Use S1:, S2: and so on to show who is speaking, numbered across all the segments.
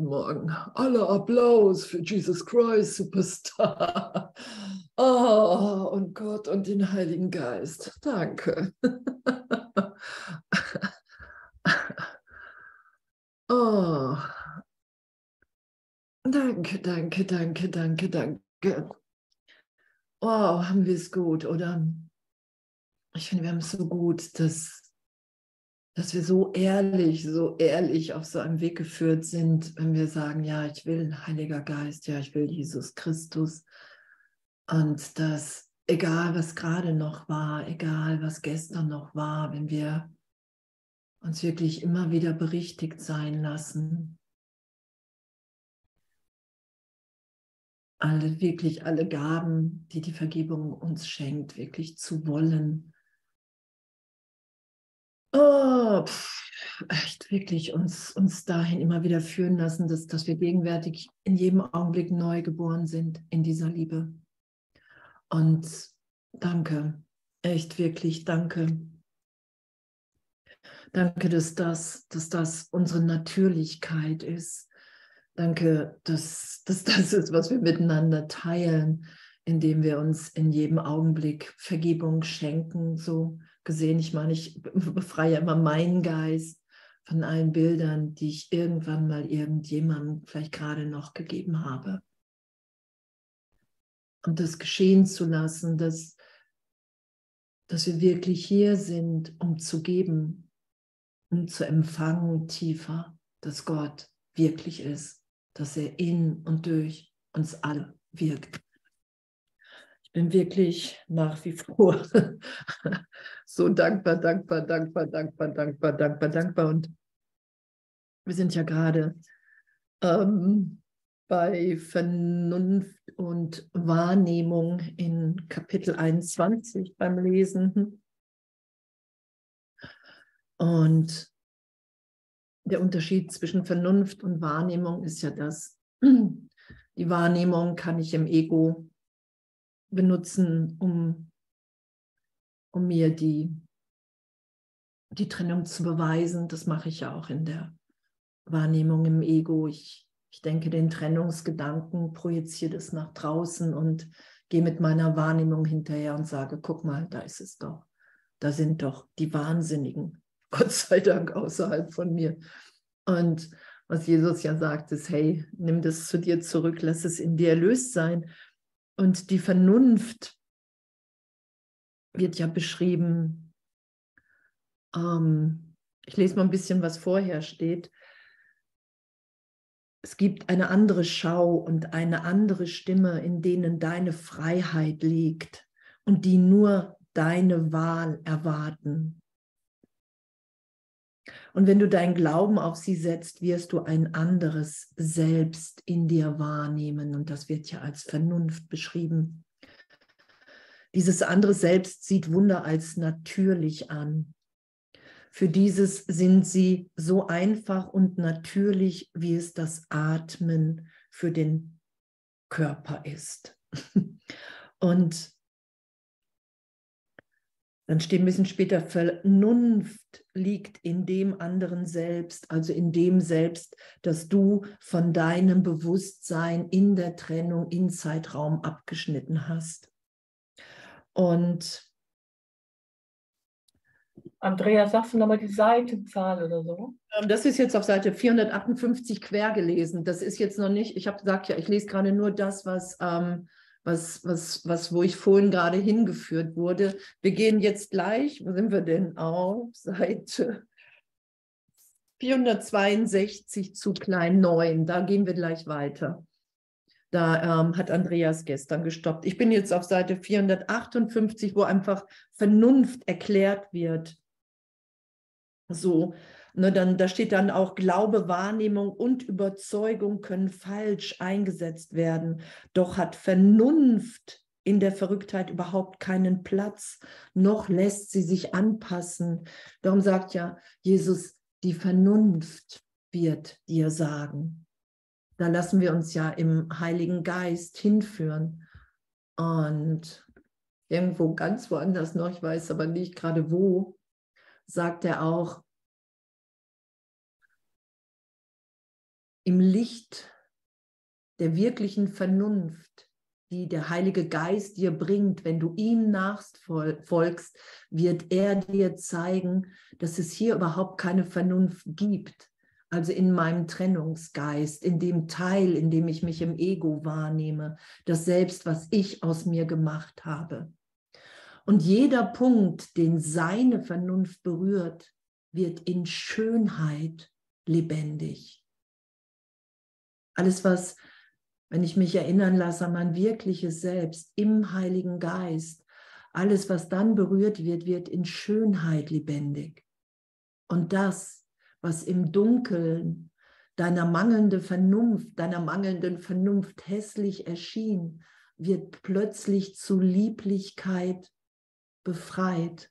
S1: guten Morgen. Aller Applaus für Jesus Christ, Superstar. Oh, und Gott und den Heiligen Geist. Danke. Oh. Danke, danke, danke, danke, danke. Wow, haben wir es gut, oder? Ich finde, wir haben es so gut, dass dass wir so ehrlich, so ehrlich auf so einem Weg geführt sind, wenn wir sagen, ja, ich will Heiliger Geist, ja, ich will Jesus Christus. Und dass egal, was gerade noch war, egal, was gestern noch war, wenn wir uns wirklich immer wieder berichtigt sein lassen, alle, wirklich alle Gaben, die die Vergebung uns schenkt, wirklich zu wollen, Oh, pff, echt wirklich uns, uns dahin immer wieder führen lassen, dass, dass wir gegenwärtig in jedem Augenblick neu geboren sind in dieser Liebe. Und danke, echt wirklich danke. Danke, dass das, dass das unsere Natürlichkeit ist. Danke, dass, dass das ist, was wir miteinander teilen, indem wir uns in jedem Augenblick Vergebung schenken, so gesehen. Ich meine, ich befreie immer meinen Geist von allen Bildern, die ich irgendwann mal irgendjemandem vielleicht gerade noch gegeben habe. Und das geschehen zu lassen, dass, dass wir wirklich hier sind, um zu geben, um zu empfangen tiefer, dass Gott wirklich ist, dass er in und durch uns alle wirkt bin wirklich nach wie vor so dankbar, dankbar, dankbar, dankbar, dankbar, dankbar, dankbar. Und wir sind ja gerade ähm, bei Vernunft und Wahrnehmung in Kapitel 21 beim Lesen. Und der Unterschied zwischen Vernunft und Wahrnehmung ist ja das, die Wahrnehmung kann ich im Ego benutzen, um, um mir die, die Trennung zu beweisen. Das mache ich ja auch in der Wahrnehmung im Ego. Ich, ich denke den Trennungsgedanken, projiziere das nach draußen und gehe mit meiner Wahrnehmung hinterher und sage, guck mal, da ist es doch. Da sind doch die Wahnsinnigen, Gott sei Dank, außerhalb von mir. Und was Jesus ja sagt, ist, hey, nimm das zu dir zurück, lass es in dir erlöst sein. Und die Vernunft wird ja beschrieben, ähm, ich lese mal ein bisschen, was vorher steht. Es gibt eine andere Schau und eine andere Stimme, in denen deine Freiheit liegt und die nur deine Wahl erwarten. Und wenn du deinen Glauben auf sie setzt, wirst du ein anderes Selbst in dir wahrnehmen. Und das wird ja als Vernunft beschrieben. Dieses andere Selbst sieht Wunder als natürlich an. Für dieses sind sie so einfach und natürlich, wie es das Atmen für den Körper ist. Und dann steht ein bisschen später, Vernunft liegt in dem anderen Selbst, also in dem Selbst, das du von deinem Bewusstsein in der Trennung in Zeitraum abgeschnitten hast. Und
S2: Andrea, sagst du nochmal die Seitenzahl oder so?
S1: Ähm, das ist jetzt auf Seite 458 quer gelesen. Das ist jetzt noch nicht, ich habe gesagt, ja, ich lese gerade nur das, was ähm, was, was, was, wo ich vorhin gerade hingeführt wurde. Wir gehen jetzt gleich, wo sind wir denn? Auf Seite 462 zu klein 9. Da gehen wir gleich weiter. Da ähm, hat Andreas gestern gestoppt. Ich bin jetzt auf Seite 458, wo einfach Vernunft erklärt wird. So, Ne, dann, da steht dann auch, Glaube, Wahrnehmung und Überzeugung können falsch eingesetzt werden. Doch hat Vernunft in der Verrücktheit überhaupt keinen Platz, noch lässt sie sich anpassen. Darum sagt ja Jesus, die Vernunft wird dir sagen. Da lassen wir uns ja im Heiligen Geist hinführen. Und irgendwo ganz woanders noch, ich weiß aber nicht gerade wo, sagt er auch, im Licht der wirklichen Vernunft, die der Heilige Geist dir bringt, wenn du ihm nachfolgst, wird er dir zeigen, dass es hier überhaupt keine Vernunft gibt. Also in meinem Trennungsgeist, in dem Teil, in dem ich mich im Ego wahrnehme, das Selbst, was ich aus mir gemacht habe. Und jeder Punkt, den seine Vernunft berührt, wird in Schönheit lebendig. Alles, was, wenn ich mich erinnern lasse an mein wirkliches Selbst im Heiligen Geist, alles, was dann berührt wird, wird in Schönheit lebendig. Und das, was im Dunkeln deiner mangelnden Vernunft, deiner mangelnden Vernunft hässlich erschien, wird plötzlich zu Lieblichkeit befreit.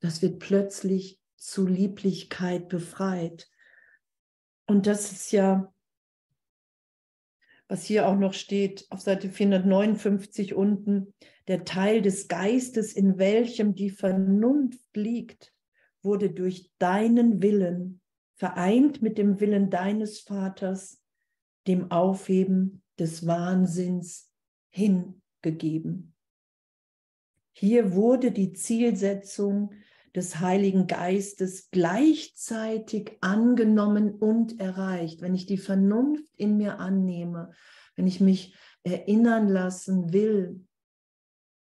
S1: Das wird plötzlich zu Lieblichkeit befreit. Und das ist ja, was hier auch noch steht auf Seite 459 unten, der Teil des Geistes, in welchem die Vernunft liegt, wurde durch deinen Willen vereint mit dem Willen deines Vaters, dem Aufheben des Wahnsinns hingegeben. Hier wurde die Zielsetzung des Heiligen Geistes gleichzeitig angenommen und erreicht. Wenn ich die Vernunft in mir annehme, wenn ich mich erinnern lassen will,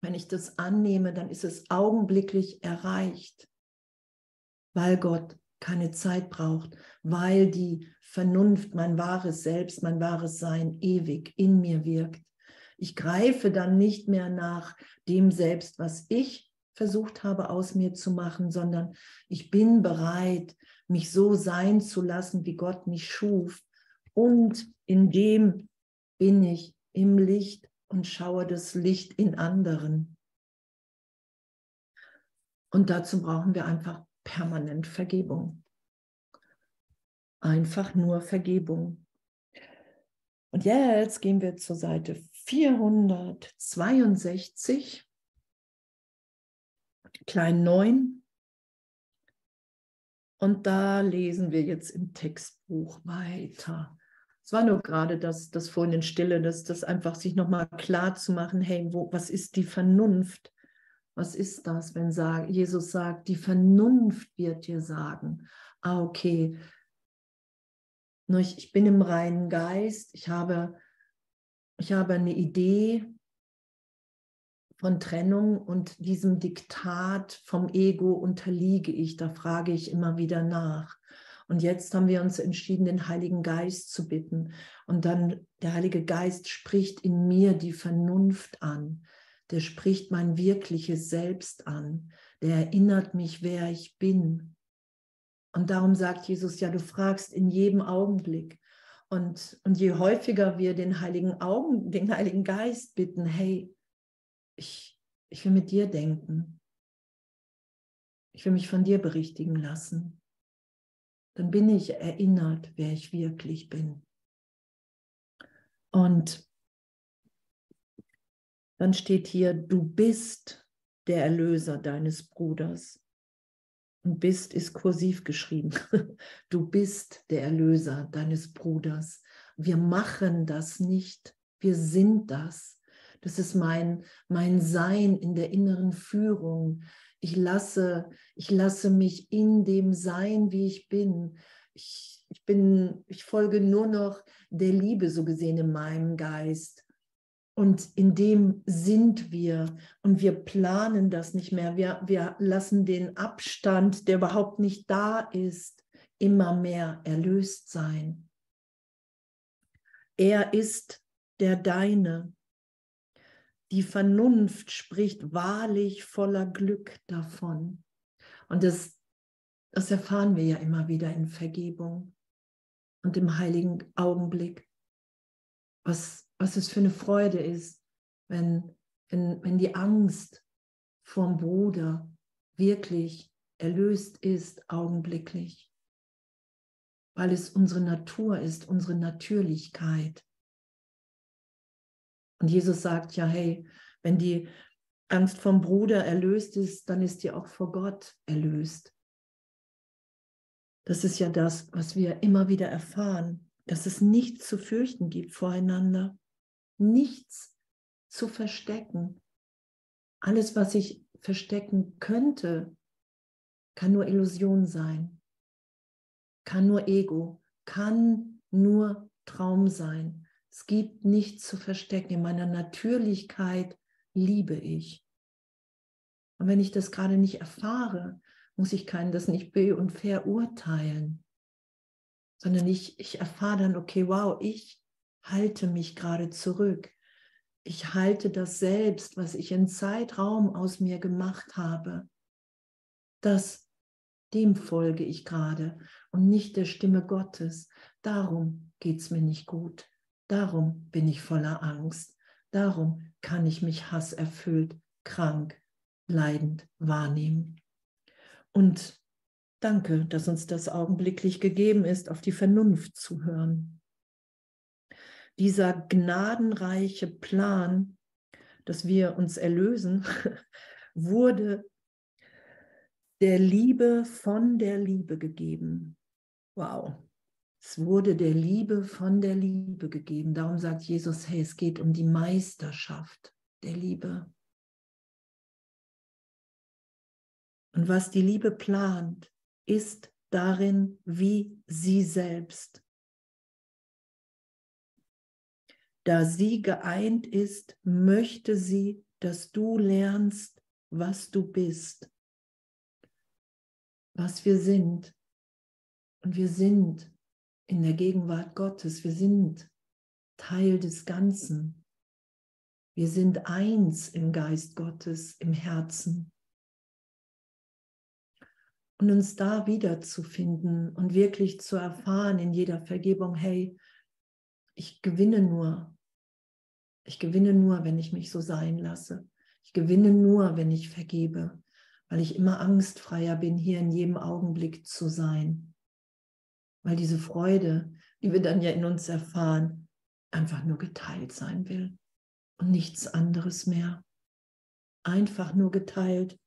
S1: wenn ich das annehme, dann ist es augenblicklich erreicht, weil Gott keine Zeit braucht, weil die Vernunft, mein wahres Selbst, mein wahres Sein ewig in mir wirkt. Ich greife dann nicht mehr nach dem selbst, was ich versucht habe aus mir zu machen, sondern ich bin bereit, mich so sein zu lassen, wie Gott mich schuf. Und in dem bin ich im Licht und schaue das Licht in anderen. Und dazu brauchen wir einfach permanent Vergebung. Einfach nur Vergebung. Und jetzt gehen wir zur Seite 462, klein 9. Und da lesen wir jetzt im Textbuch weiter. Es war nur gerade das, das vorhin in Stille, das, das einfach sich nochmal klar zu machen, hey, wo, was ist die Vernunft? Was ist das, wenn sag, Jesus sagt, die Vernunft wird dir sagen, ah, okay, ich, ich bin im reinen Geist, ich habe ich habe eine Idee von Trennung und diesem Diktat vom Ego unterliege ich. Da frage ich immer wieder nach. Und jetzt haben wir uns entschieden, den Heiligen Geist zu bitten. Und dann der Heilige Geist spricht in mir die Vernunft an. Der spricht mein wirkliches Selbst an. Der erinnert mich, wer ich bin. Und darum sagt Jesus, ja, du fragst in jedem Augenblick. Und, und je häufiger wir den Heiligen Augen, den Heiligen Geist bitten, hey, ich, ich will mit dir denken. Ich will mich von dir berichtigen lassen. Dann bin ich erinnert, wer ich wirklich bin. Und dann steht hier, du bist der Erlöser deines Bruders. Und bist ist kursiv geschrieben. Du bist der Erlöser deines Bruders. Wir machen das nicht. Wir sind das. Das ist mein, mein Sein in der inneren Führung. Ich lasse, ich lasse mich in dem Sein, wie ich bin. Ich, ich bin, ich folge nur noch der Liebe, so gesehen, in meinem Geist. Und in dem sind wir und wir planen das nicht mehr. Wir, wir lassen den Abstand, der überhaupt nicht da ist, immer mehr erlöst sein. Er ist der Deine. Die Vernunft spricht wahrlich voller Glück davon. Und das, das erfahren wir ja immer wieder in Vergebung und im heiligen Augenblick. Was was es für eine Freude ist, wenn, wenn, wenn die Angst vom Bruder wirklich erlöst ist, augenblicklich, weil es unsere Natur ist, unsere Natürlichkeit. Und Jesus sagt ja, hey, wenn die Angst vom Bruder erlöst ist, dann ist die auch vor Gott erlöst. Das ist ja das, was wir immer wieder erfahren, dass es nichts zu fürchten gibt voreinander, nichts zu verstecken. Alles, was ich verstecken könnte, kann nur Illusion sein, kann nur Ego, kann nur Traum sein. Es gibt nichts zu verstecken. In meiner Natürlichkeit liebe ich. Und wenn ich das gerade nicht erfahre, muss ich keinen das nicht be- und verurteilen, sondern ich, ich erfahre dann, okay, wow, ich halte mich gerade zurück. Ich halte das selbst, was ich in Zeitraum aus mir gemacht habe. Das, dem folge ich gerade und nicht der Stimme Gottes. Darum geht es mir nicht gut. Darum bin ich voller Angst. Darum kann ich mich hasserfüllt, krank, leidend wahrnehmen. Und danke, dass uns das augenblicklich gegeben ist, auf die Vernunft zu hören. Dieser gnadenreiche Plan, dass wir uns erlösen, wurde der Liebe von der Liebe gegeben. Wow. Es wurde der Liebe von der Liebe gegeben. Darum sagt Jesus, hey, es geht um die Meisterschaft der Liebe. Und was die Liebe plant, ist darin wie sie selbst. Da sie geeint ist, möchte sie, dass du lernst, was du bist, was wir sind. Und wir sind in der Gegenwart Gottes, wir sind Teil des Ganzen. Wir sind eins im Geist Gottes, im Herzen und uns da wiederzufinden und wirklich zu erfahren in jeder Vergebung, hey, ich gewinne nur. Ich gewinne nur, wenn ich mich so sein lasse. Ich gewinne nur, wenn ich vergebe, weil ich immer angstfreier bin, hier in jedem Augenblick zu sein. Weil diese Freude, die wir dann ja in uns erfahren, einfach nur geteilt sein will und nichts anderes mehr. Einfach nur geteilt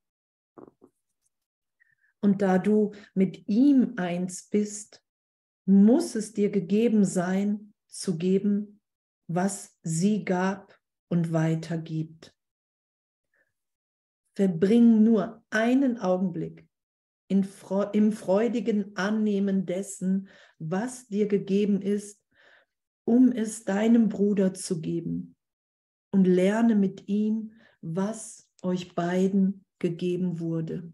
S1: und da du mit ihm eins bist, muss es dir gegeben sein, zu geben, was sie gab und weitergibt. Verbring nur einen Augenblick in, im freudigen Annehmen dessen, was dir gegeben ist, um es deinem Bruder zu geben. Und lerne mit ihm, was euch beiden gegeben wurde.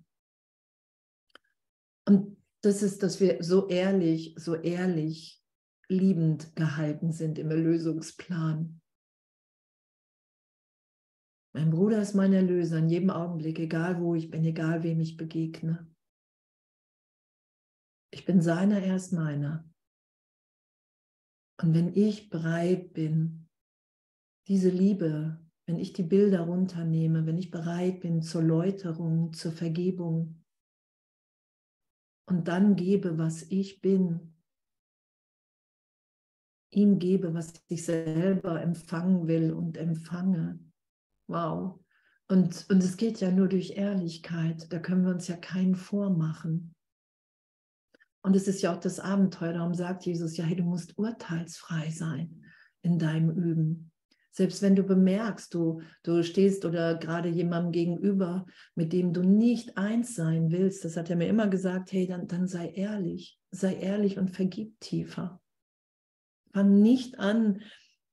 S1: Und das ist, dass wir so ehrlich, so ehrlich, liebend gehalten sind im Erlösungsplan. Mein Bruder ist mein Erlöser in jedem Augenblick, egal wo ich bin, egal wem ich begegne. Ich bin seiner, er ist meiner. Und wenn ich bereit bin, diese Liebe, wenn ich die Bilder runternehme, wenn ich bereit bin zur Läuterung, zur Vergebung, und dann gebe, was ich bin. Ihm gebe, was ich selber empfangen will und empfange. Wow. Und, und es geht ja nur durch Ehrlichkeit. Da können wir uns ja keinen vormachen. Und es ist ja auch das Abenteuer. Darum sagt Jesus ja, hey, du musst urteilsfrei sein in deinem Üben. Selbst wenn du bemerkst, du, du stehst oder gerade jemandem gegenüber, mit dem du nicht eins sein willst, das hat er mir immer gesagt, hey, dann, dann sei ehrlich, sei ehrlich und vergib tiefer. Fang nicht an,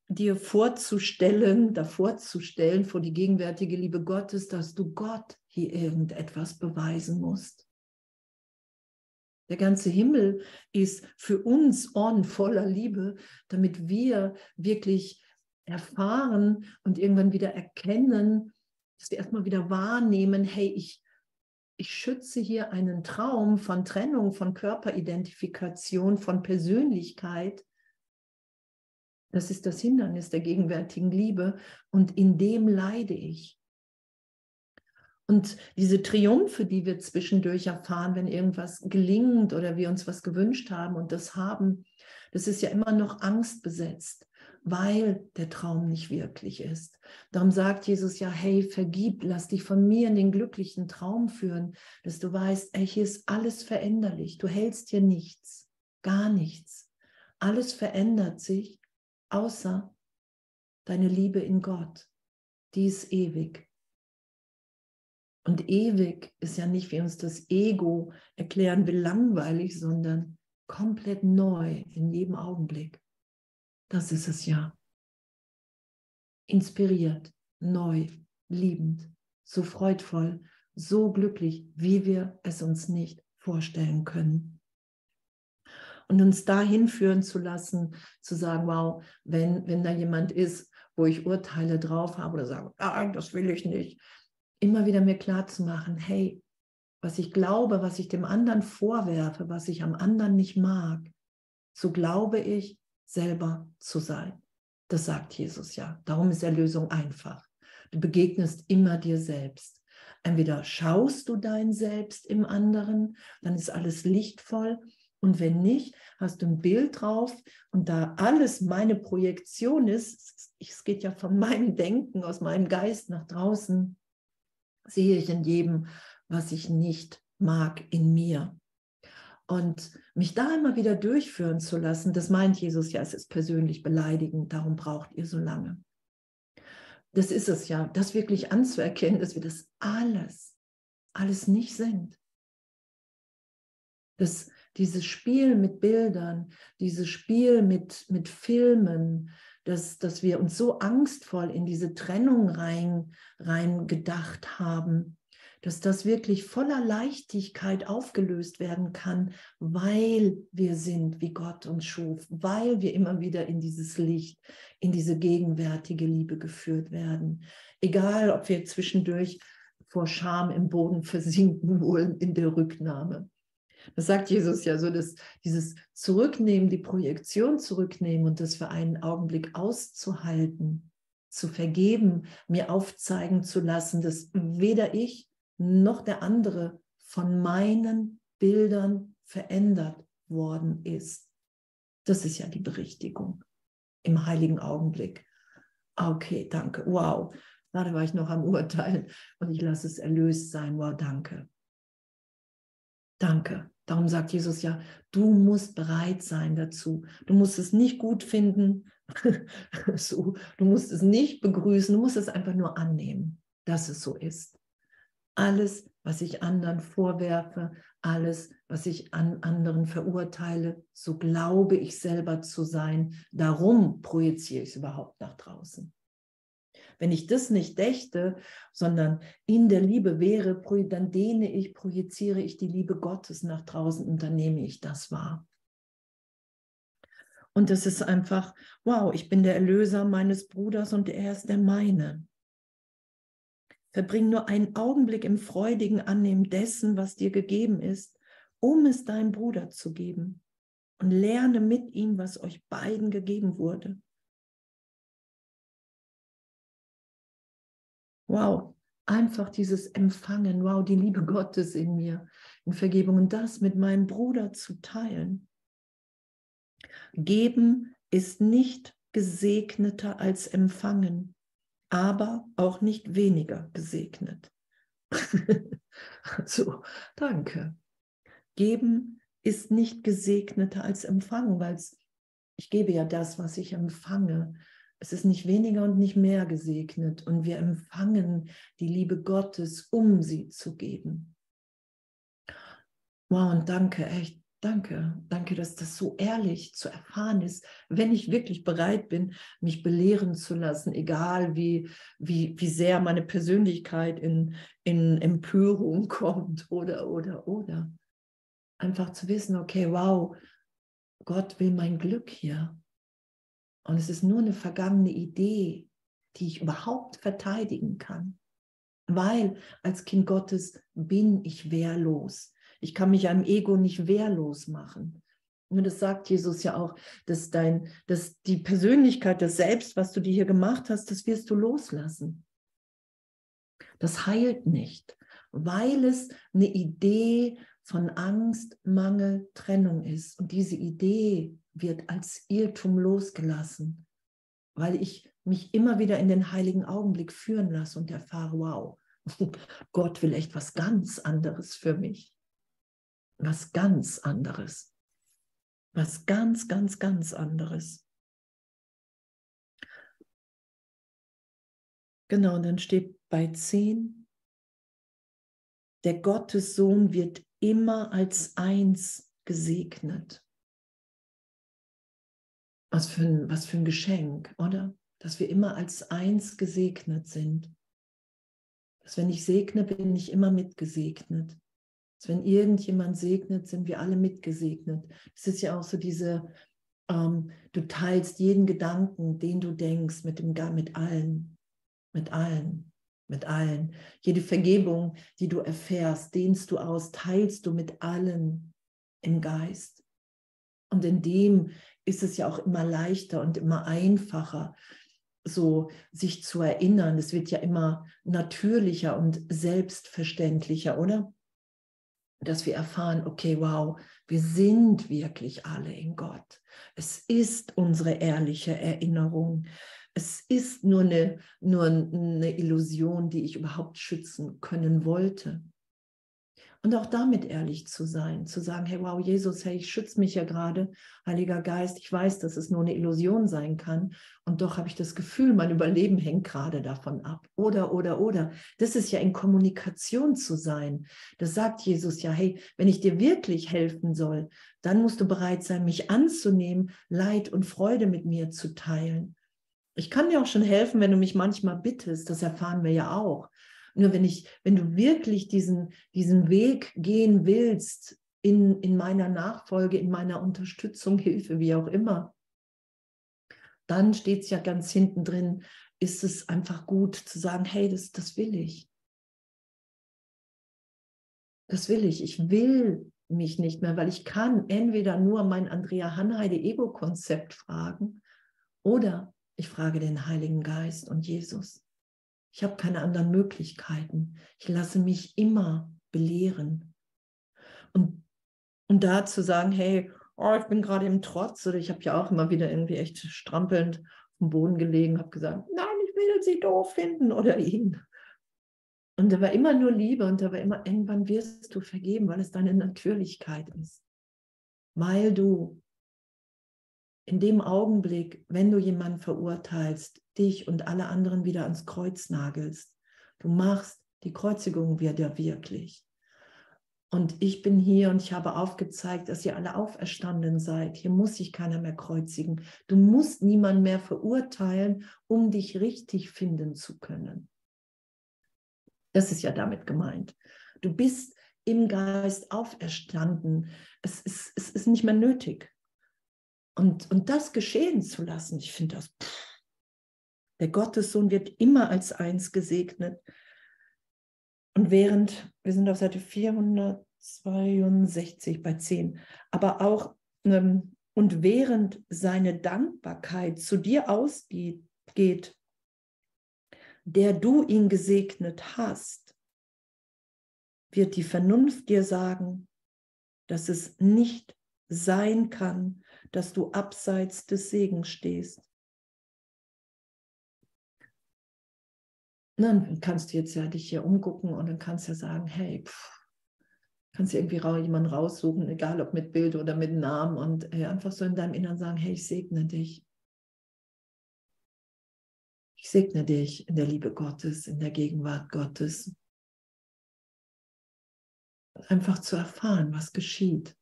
S1: dir vorzustellen, davor zu stellen, vor die gegenwärtige Liebe Gottes, dass du Gott hier irgendetwas beweisen musst. Der ganze Himmel ist für uns on voller Liebe, damit wir wirklich erfahren und irgendwann wieder erkennen, dass wir erstmal wieder wahrnehmen, hey, ich, ich schütze hier einen Traum von Trennung, von Körperidentifikation, von Persönlichkeit. Das ist das Hindernis der gegenwärtigen Liebe und in dem leide ich. Und diese Triumphe, die wir zwischendurch erfahren, wenn irgendwas gelingt oder wir uns was gewünscht haben und das haben, das ist ja immer noch angstbesetzt, weil der Traum nicht wirklich ist. Darum sagt Jesus ja, hey, vergib, lass dich von mir in den glücklichen Traum führen, dass du weißt, ey, hier ist alles veränderlich. Du hältst hier nichts, gar nichts. Alles verändert sich, außer deine Liebe in Gott. Die ist ewig. Und ewig ist ja nicht, wie uns das Ego erklären will, langweilig, sondern komplett neu in jedem Augenblick. Das ist es ja. Inspiriert, neu, liebend, so freudvoll, so glücklich, wie wir es uns nicht vorstellen können. Und uns dahin führen zu lassen, zu sagen, wow, wenn, wenn da jemand ist, wo ich Urteile drauf habe oder sage, ah, das will ich nicht, immer wieder mir klar zu machen, hey, was ich glaube, was ich dem anderen vorwerfe, was ich am anderen nicht mag, so glaube ich selber zu sein. Das sagt Jesus ja. Darum ist Erlösung einfach. Du begegnest immer dir selbst. Entweder schaust du dein Selbst im anderen, dann ist alles lichtvoll. Und wenn nicht, hast du ein Bild drauf und da alles meine Projektion ist, es geht ja von meinem Denken, aus meinem Geist nach draußen, sehe ich in jedem, was ich nicht mag, in mir. Und mich da immer wieder durchführen zu lassen, das meint Jesus ja, es ist persönlich beleidigend, darum braucht ihr so lange. Das ist es ja, das wirklich anzuerkennen, dass wir das alles, alles nicht sind. Dass dieses Spiel mit Bildern, dieses Spiel mit, mit Filmen, dass, dass wir uns so angstvoll in diese Trennung rein, rein gedacht haben, dass das wirklich voller Leichtigkeit aufgelöst werden kann, weil wir sind, wie Gott uns schuf, weil wir immer wieder in dieses Licht, in diese gegenwärtige Liebe geführt werden. Egal, ob wir zwischendurch vor Scham im Boden versinken wollen in der Rücknahme. Das sagt Jesus ja so, dass dieses Zurücknehmen, die Projektion zurücknehmen und das für einen Augenblick auszuhalten, zu vergeben, mir aufzeigen zu lassen, dass weder ich noch der andere von meinen Bildern verändert worden ist. Das ist ja die Berichtigung im heiligen Augenblick. Okay, danke. Wow. Gerade war ich noch am Urteilen und ich lasse es erlöst sein. Wow, danke. Danke. Darum sagt Jesus ja, du musst bereit sein dazu. Du musst es nicht gut finden, so, du musst es nicht begrüßen, du musst es einfach nur annehmen, dass es so ist. Alles, was ich anderen vorwerfe, alles, was ich an anderen verurteile, so glaube ich selber zu sein. Darum projiziere ich es überhaupt nach draußen. Wenn ich das nicht dächte, sondern in der Liebe wäre, dann dehne ich, projiziere ich die Liebe Gottes nach draußen und dann nehme ich das wahr. Und das ist einfach, wow, ich bin der Erlöser meines Bruders und er ist der meine. Verbring nur einen Augenblick im freudigen Annehmen dessen, was dir gegeben ist, um es deinem Bruder zu geben. Und lerne mit ihm, was euch beiden gegeben wurde. Wow, einfach dieses Empfangen, wow, die Liebe Gottes in mir, in Vergebung und das mit meinem Bruder zu teilen. Geben ist nicht gesegneter als empfangen, aber auch nicht weniger gesegnet. so, danke. Geben ist nicht gesegneter als empfangen, weil ich gebe ja das, was ich empfange. Es ist nicht weniger und nicht mehr gesegnet und wir empfangen die Liebe Gottes, um sie zu geben. Wow, und danke, echt, danke, danke, dass das so ehrlich zu erfahren ist, wenn ich wirklich bereit bin, mich belehren zu lassen, egal wie, wie, wie sehr meine Persönlichkeit in, in Empörung kommt oder, oder, oder. Einfach zu wissen, okay, wow, Gott will mein Glück hier. Und es ist nur eine vergangene Idee, die ich überhaupt verteidigen kann. Weil als Kind Gottes bin ich wehrlos. Ich kann mich einem Ego nicht wehrlos machen. Und das sagt Jesus ja auch, dass dein, dass die Persönlichkeit, das Selbst, was du dir hier gemacht hast, das wirst du loslassen. Das heilt nicht, weil es eine Idee von Angst, Mangel, Trennung ist. Und diese Idee wird als Irrtum losgelassen, weil ich mich immer wieder in den heiligen Augenblick führen lasse und erfahre, wow, Gott will echt was ganz anderes für mich. Was ganz anderes. Was ganz, ganz, ganz anderes. Genau, und dann steht bei 10, der Gottessohn wird immer als eins gesegnet. Was für ein, was für ein Geschenk, oder? Dass wir immer als eins gesegnet sind. Dass wenn ich segne, bin ich immer mitgesegnet. Dass wenn irgendjemand segnet, sind wir alle mitgesegnet. Es ist ja auch so diese, ähm, du teilst jeden Gedanken, den du denkst, mit, dem, mit allen. Mit allen mit allen. Jede Vergebung, die du erfährst, dehnst du aus, teilst du mit allen im Geist. Und in dem ist es ja auch immer leichter und immer einfacher, so sich zu erinnern. Es wird ja immer natürlicher und selbstverständlicher, oder? Dass wir erfahren, okay, wow, wir sind wirklich alle in Gott. Es ist unsere ehrliche Erinnerung es ist nur eine, nur eine Illusion, die ich überhaupt schützen können wollte. Und auch damit ehrlich zu sein, zu sagen, hey, wow, Jesus, hey, ich schütze mich ja gerade, Heiliger Geist, ich weiß, dass es nur eine Illusion sein kann und doch habe ich das Gefühl, mein Überleben hängt gerade davon ab. Oder, oder, oder. Das ist ja in Kommunikation zu sein. Das sagt Jesus ja, hey, wenn ich dir wirklich helfen soll, dann musst du bereit sein, mich anzunehmen, Leid und Freude mit mir zu teilen. Ich kann dir auch schon helfen, wenn du mich manchmal bittest, das erfahren wir ja auch. Nur wenn ich, wenn du wirklich diesen, diesen Weg gehen willst in, in meiner Nachfolge, in meiner Unterstützung, Hilfe, wie auch immer, dann steht es ja ganz hinten drin, ist es einfach gut zu sagen, hey, das, das will ich. Das will ich. Ich will mich nicht mehr, weil ich kann entweder nur mein Andrea Hanheide Ego-Konzept fragen oder ich frage den Heiligen Geist und Jesus. Ich habe keine anderen Möglichkeiten. Ich lasse mich immer belehren. Und, und da zu sagen, hey, oh, ich bin gerade im Trotz oder ich habe ja auch immer wieder irgendwie echt strampelnd auf dem Boden gelegen, habe gesagt, nein, ich will sie doof finden oder ihn. Und da war immer nur Liebe und da war immer, irgendwann wirst du vergeben, weil es deine Natürlichkeit ist. Weil du in dem Augenblick, wenn du jemanden verurteilst, dich und alle anderen wieder ans Kreuz nagelst. Du machst die Kreuzigung wieder wirklich. Und ich bin hier und ich habe aufgezeigt, dass ihr alle auferstanden seid. Hier muss sich keiner mehr kreuzigen. Du musst niemanden mehr verurteilen, um dich richtig finden zu können. Das ist ja damit gemeint. Du bist im Geist auferstanden. Es ist, es ist nicht mehr nötig. Und, und das geschehen zu lassen, ich finde das, pff, der Gottessohn wird immer als eins gesegnet. Und während, wir sind auf Seite 462 bei 10, aber auch, ähm, und während seine Dankbarkeit zu dir ausgeht, der du ihn gesegnet hast, wird die Vernunft dir sagen, dass es nicht sein kann, dass du abseits des Segens stehst. Dann kannst du jetzt ja dich hier umgucken und dann kannst du ja sagen, hey, pff, kannst du irgendwie jemanden raussuchen, egal ob mit Bild oder mit Namen und äh, einfach so in deinem Innern sagen, hey, ich segne dich. Ich segne dich in der Liebe Gottes, in der Gegenwart Gottes. Einfach zu erfahren, was geschieht.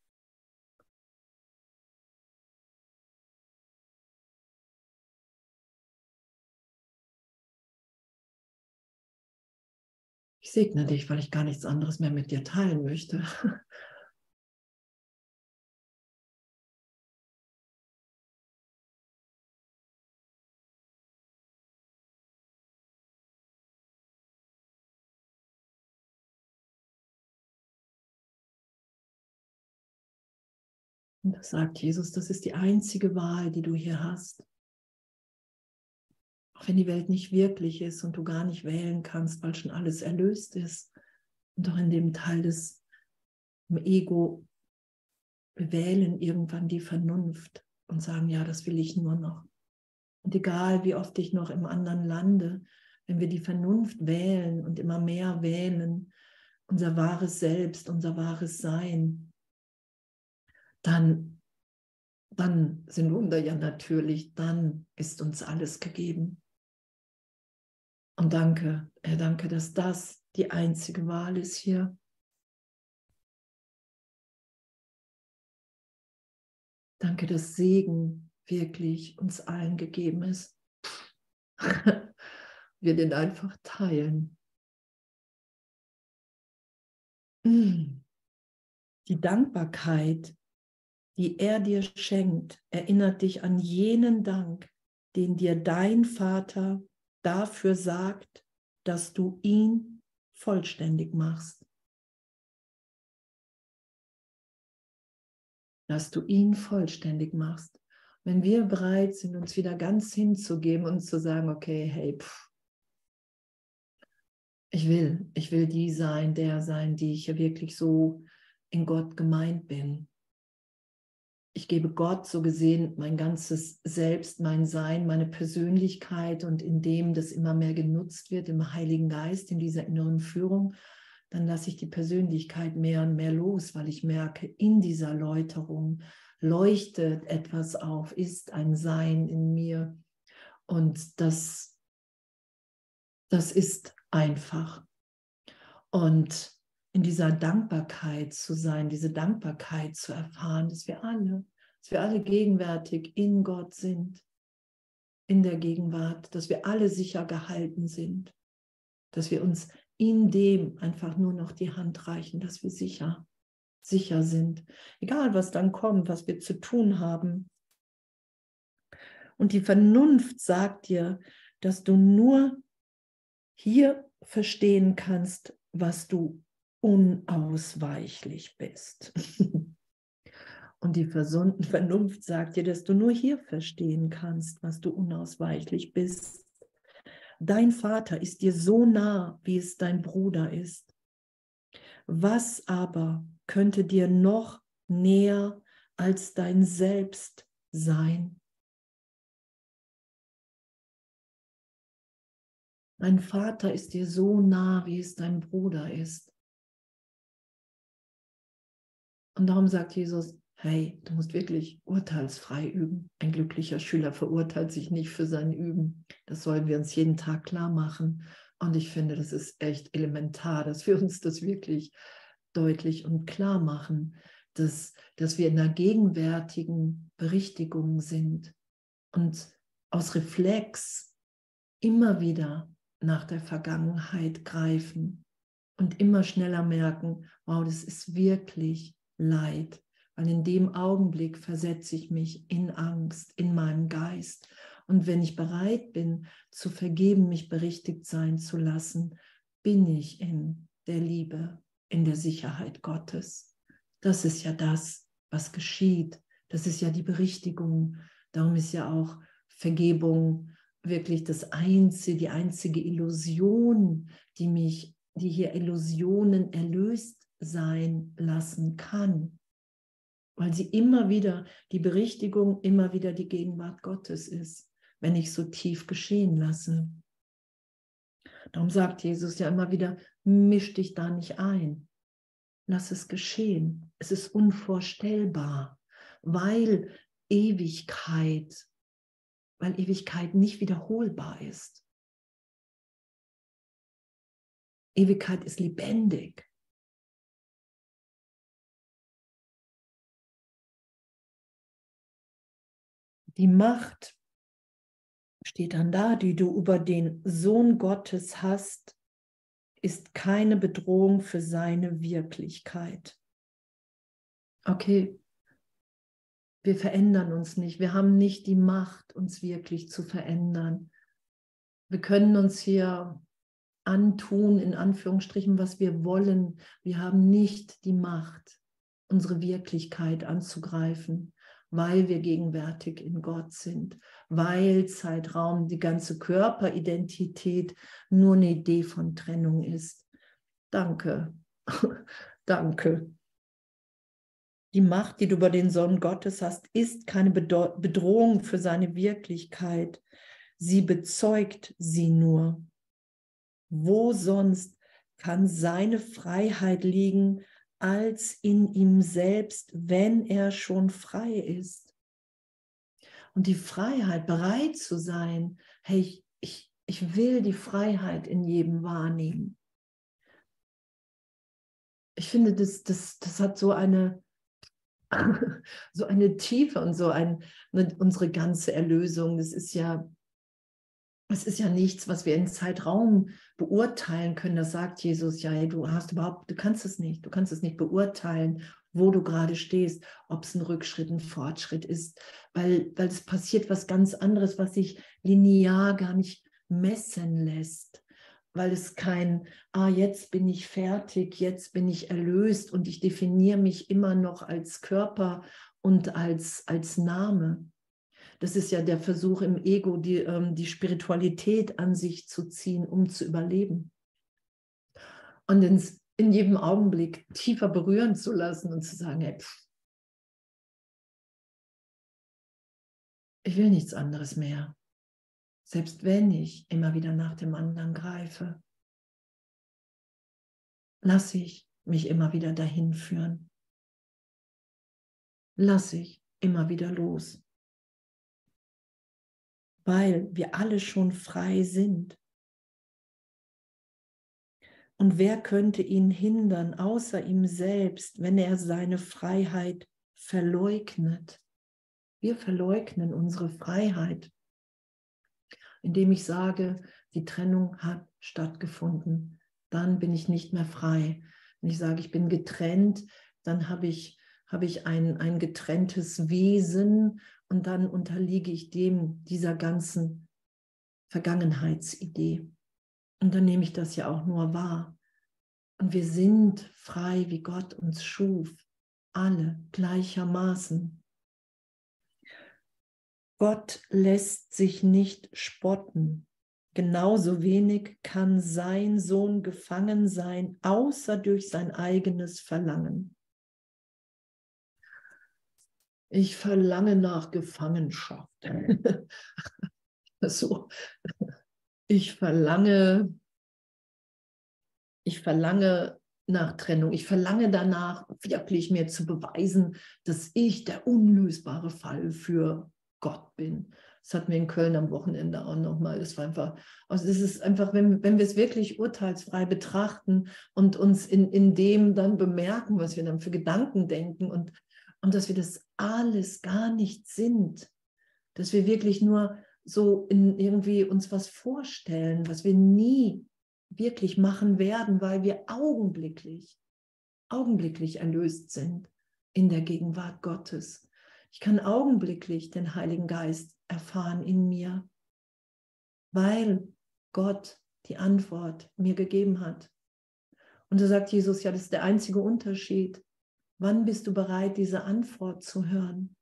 S1: Segne dich, weil ich gar nichts anderes mehr mit dir teilen möchte. Und das sagt Jesus, das ist die einzige Wahl, die du hier hast. Auch wenn die Welt nicht wirklich ist und du gar nicht wählen kannst, weil schon alles erlöst ist. Und auch in dem Teil des Ego wählen irgendwann die Vernunft und sagen, ja, das will ich nur noch. Und egal, wie oft ich noch im anderen lande, wenn wir die Vernunft wählen und immer mehr wählen, unser wahres Selbst, unser wahres Sein, dann, dann sind Wunder ja natürlich, dann ist uns alles gegeben. Und danke, Herr, danke, dass das die einzige Wahl ist hier. Danke, dass Segen wirklich uns allen gegeben ist. Wir den einfach teilen. Mm. Die Dankbarkeit, die er dir schenkt, erinnert dich an jenen Dank, den dir dein Vater dafür sagt, dass du ihn vollständig machst. dass du ihn vollständig machst. Wenn wir bereit sind, uns wieder ganz hinzugeben und zu sagen, okay, hey, pff, ich will, ich will die sein, der sein, die ich ja wirklich so in Gott gemeint bin. Ich gebe Gott so gesehen mein ganzes Selbst, mein Sein, meine Persönlichkeit und indem das immer mehr genutzt wird im Heiligen Geist, in dieser inneren Führung, dann lasse ich die Persönlichkeit mehr und mehr los, weil ich merke, in dieser Läuterung leuchtet etwas auf, ist ein Sein in mir. Und das, das ist einfach. Und in dieser Dankbarkeit zu sein, diese Dankbarkeit zu erfahren, dass wir alle, dass wir alle gegenwärtig in Gott sind, in der Gegenwart, dass wir alle sicher gehalten sind, dass wir uns in dem einfach nur noch die Hand reichen, dass wir sicher, sicher sind. Egal, was dann kommt, was wir zu tun haben. Und die Vernunft sagt dir, dass du nur hier verstehen kannst, was du unausweichlich bist. Und die Vernunft sagt dir, dass du nur hier verstehen kannst, was du unausweichlich bist. Dein Vater ist dir so nah, wie es dein Bruder ist. Was aber könnte dir noch näher als dein Selbst sein? Dein Vater ist dir so nah, wie es dein Bruder ist. Und darum sagt Jesus, hey, du musst wirklich urteilsfrei üben. Ein glücklicher Schüler verurteilt sich nicht für sein Üben. Das sollen wir uns jeden Tag klar machen. Und ich finde, das ist echt elementar, dass wir uns das wirklich deutlich und klar machen, dass, dass wir in der gegenwärtigen Berichtigung sind und aus Reflex immer wieder nach der Vergangenheit greifen und immer schneller merken, wow, das ist wirklich Leid weil in dem Augenblick versetze ich mich in Angst, in meinem Geist. Und wenn ich bereit bin, zu vergeben, mich berichtigt sein zu lassen, bin ich in der Liebe, in der Sicherheit Gottes. Das ist ja das, was geschieht. Das ist ja die Berichtigung. Darum ist ja auch Vergebung wirklich das einzige, die einzige Illusion, die mich, die hier Illusionen erlöst sein lassen kann weil sie immer wieder die Berichtigung, immer wieder die Gegenwart Gottes ist, wenn ich so tief geschehen lasse. Darum sagt Jesus ja immer wieder, misch dich da nicht ein. Lass es geschehen. Es ist unvorstellbar, weil Ewigkeit, weil Ewigkeit nicht wiederholbar ist. Ewigkeit ist lebendig. Die Macht steht dann da, die du über den Sohn Gottes hast, ist keine Bedrohung für seine Wirklichkeit. Okay, wir verändern uns nicht. Wir haben nicht die Macht, uns wirklich zu verändern. Wir können uns hier antun, in Anführungsstrichen, was wir wollen. Wir haben nicht die Macht, unsere Wirklichkeit anzugreifen weil wir gegenwärtig in Gott sind, weil Zeitraum, die ganze Körperidentität nur eine Idee von Trennung ist. Danke, danke. Die Macht, die du über den Sohn Gottes hast, ist keine Bedrohung für seine Wirklichkeit. Sie bezeugt sie nur. Wo sonst kann seine Freiheit liegen als in ihm selbst, wenn er schon frei ist? Und die Freiheit, bereit zu sein, hey, ich, ich, ich will die Freiheit in jedem wahrnehmen. Ich finde, das, das, das hat so eine, so eine Tiefe und so ein, ne, unsere ganze Erlösung. Das ist ja, es ist ja nichts, was wir in Zeitraum beurteilen können. Das sagt Jesus ja, du hast überhaupt, du kannst es nicht, du kannst es nicht beurteilen, wo du gerade stehst, ob es ein Rückschritt, ein Fortschritt ist, weil, weil es passiert was ganz anderes, was sich linear gar nicht messen lässt weil es kein, ah, jetzt bin ich fertig, jetzt bin ich erlöst und ich definiere mich immer noch als Körper und als, als Name. Das ist ja der Versuch im Ego, die, ähm, die Spiritualität an sich zu ziehen, um zu überleben. Und ins, in jedem Augenblick tiefer berühren zu lassen und zu sagen, hey, pff, ich will nichts anderes mehr selbst wenn ich immer wieder nach dem anderen greife, lasse ich mich immer wieder dahin führen. Lasse ich immer wieder los. Weil wir alle schon frei sind. Und wer könnte ihn hindern, außer ihm selbst, wenn er seine Freiheit verleugnet? Wir verleugnen unsere Freiheit indem ich sage, die Trennung hat stattgefunden. Dann bin ich nicht mehr frei. Wenn ich sage, ich bin getrennt, dann habe ich, habe ich ein, ein getrenntes Wesen und dann unterliege ich dem, dieser ganzen Vergangenheitsidee. Und dann nehme ich das ja auch nur wahr. Und wir sind frei, wie Gott uns schuf, alle gleichermaßen. Gott lässt sich nicht spotten. Genauso wenig kann sein Sohn gefangen sein, außer durch sein eigenes Verlangen. Ich verlange nach Gefangenschaft. so. Ich verlange, ich verlange nach Trennung. Ich verlange danach, wirklich mir zu beweisen, dass ich der unlösbare Fall für Gott bin. Das hatten wir in Köln am Wochenende auch nochmal. Das war einfach, also es ist einfach, wenn, wenn wir es wirklich urteilsfrei betrachten und uns in, in dem dann bemerken, was wir dann für Gedanken denken und, und dass wir das alles gar nicht sind, dass wir wirklich nur so irgendwie uns was vorstellen, was wir nie wirklich machen werden, weil wir augenblicklich, augenblicklich erlöst sind in der Gegenwart Gottes. Ich kann augenblicklich den Heiligen Geist erfahren in mir, weil Gott die Antwort mir gegeben hat. Und so sagt Jesus, ja, das ist der einzige Unterschied. Wann bist du bereit, diese Antwort zu hören?